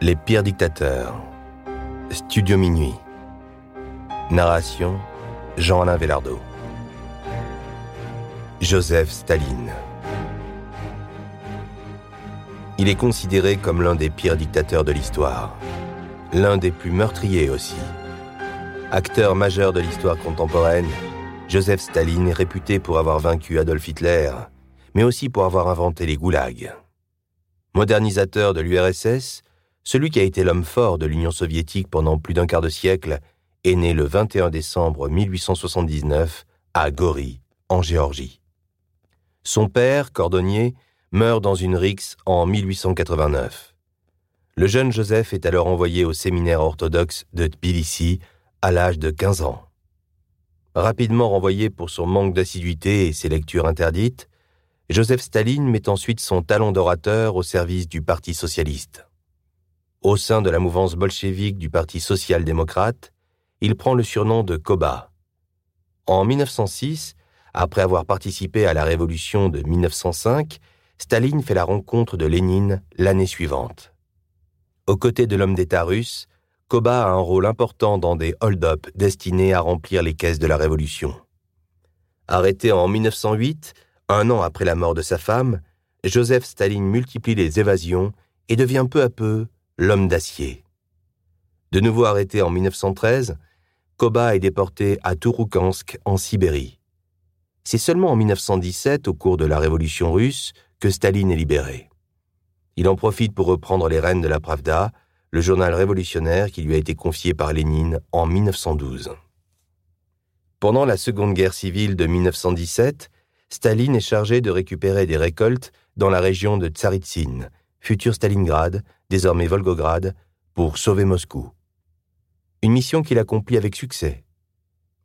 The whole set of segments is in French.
Les pires dictateurs. Studio Minuit. Narration Jean-Alain Vellardo. Joseph Staline. Il est considéré comme l'un des pires dictateurs de l'histoire. L'un des plus meurtriers aussi. Acteur majeur de l'histoire contemporaine, Joseph Staline est réputé pour avoir vaincu Adolf Hitler, mais aussi pour avoir inventé les goulags. Modernisateur de l'URSS, celui qui a été l'homme fort de l'Union soviétique pendant plus d'un quart de siècle est né le 21 décembre 1879 à Gori, en Géorgie. Son père, cordonnier, meurt dans une rixe en 1889. Le jeune Joseph est alors envoyé au séminaire orthodoxe de Tbilissi à l'âge de 15 ans. Rapidement renvoyé pour son manque d'assiduité et ses lectures interdites, Joseph Staline met ensuite son talent d'orateur au service du Parti socialiste. Au sein de la mouvance bolchevique du Parti social-démocrate, il prend le surnom de Koba. En 1906, après avoir participé à la révolution de 1905, Staline fait la rencontre de Lénine l'année suivante. Aux côtés de l'homme d'État russe, Koba a un rôle important dans des hold-up destinés à remplir les caisses de la révolution. Arrêté en 1908, un an après la mort de sa femme, Joseph Staline multiplie les évasions et devient peu à peu l'homme d'acier. De nouveau arrêté en 1913, Koba est déporté à Touroukansk en Sibérie. C'est seulement en 1917, au cours de la révolution russe, que Staline est libéré. Il en profite pour reprendre les rênes de la Pravda, le journal révolutionnaire qui lui a été confié par Lénine en 1912. Pendant la Seconde Guerre civile de 1917, Staline est chargé de récupérer des récoltes dans la région de Tsaritsyn, futur Stalingrad, désormais Volgograd, pour sauver Moscou. Une mission qu'il accomplit avec succès.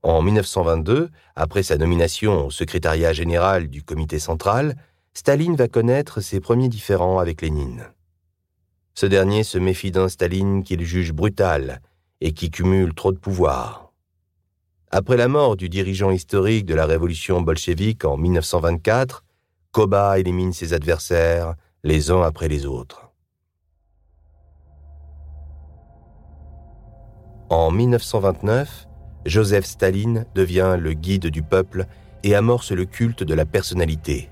En 1922, après sa nomination au secrétariat général du comité central, Staline va connaître ses premiers différends avec Lénine. Ce dernier se méfie d'un Staline qu'il juge brutal et qui cumule trop de pouvoir. Après la mort du dirigeant historique de la révolution bolchevique en 1924, Koba élimine ses adversaires les uns après les autres. En 1929, Joseph Staline devient le guide du peuple et amorce le culte de la personnalité.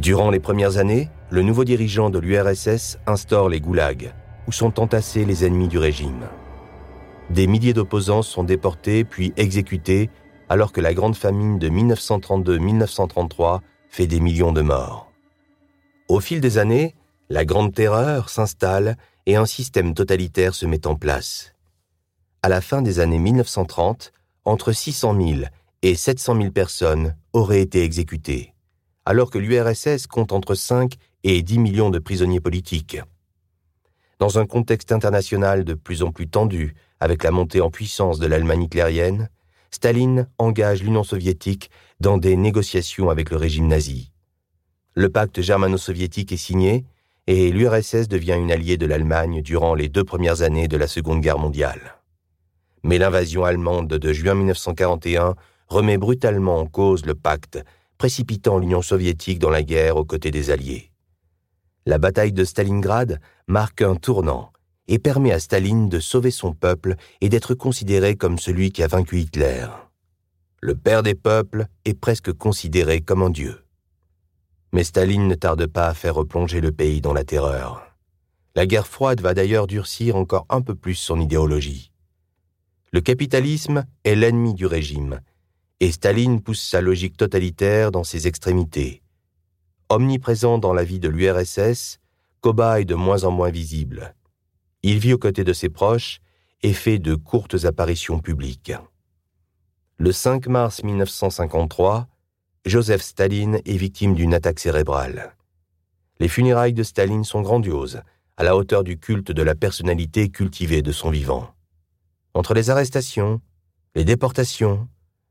Durant les premières années, le nouveau dirigeant de l'URSS instaure les goulags, où sont entassés les ennemis du régime. Des milliers d'opposants sont déportés puis exécutés alors que la grande famine de 1932-1933 fait des millions de morts. Au fil des années, la grande terreur s'installe et un système totalitaire se met en place. À la fin des années 1930, entre 600 000 et 700 000 personnes auraient été exécutées, alors que l'URSS compte entre 5 et 10 millions de prisonniers politiques. Dans un contexte international de plus en plus tendu, avec la montée en puissance de l'Allemagne hitlérienne, Staline engage l'Union soviétique dans des négociations avec le régime nazi. Le pacte germano-soviétique est signé et l'URSS devient une alliée de l'Allemagne durant les deux premières années de la Seconde Guerre mondiale. Mais l'invasion allemande de juin 1941 remet brutalement en cause le pacte, précipitant l'Union soviétique dans la guerre aux côtés des Alliés. La bataille de Stalingrad marque un tournant et permet à Staline de sauver son peuple et d'être considéré comme celui qui a vaincu Hitler. Le père des peuples est presque considéré comme un dieu. Mais Staline ne tarde pas à faire replonger le pays dans la terreur. La guerre froide va d'ailleurs durcir encore un peu plus son idéologie. Le capitalisme est l'ennemi du régime, et Staline pousse sa logique totalitaire dans ses extrémités. Omniprésent dans la vie de l'URSS, Koba est de moins en moins visible. Il vit aux côtés de ses proches et fait de courtes apparitions publiques. Le 5 mars 1953, Joseph Staline est victime d'une attaque cérébrale. Les funérailles de Staline sont grandioses, à la hauteur du culte de la personnalité cultivée de son vivant. Entre les arrestations, les déportations,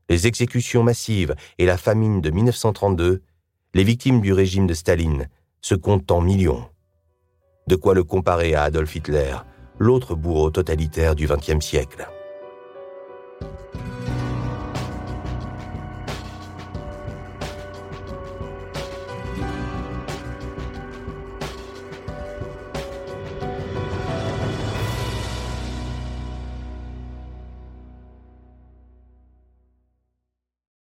les exécutions massives et la famine de 1932, les victimes du régime de Staline se comptent en millions. De quoi le comparer à Adolf Hitler, l'autre bourreau totalitaire du XXe siècle.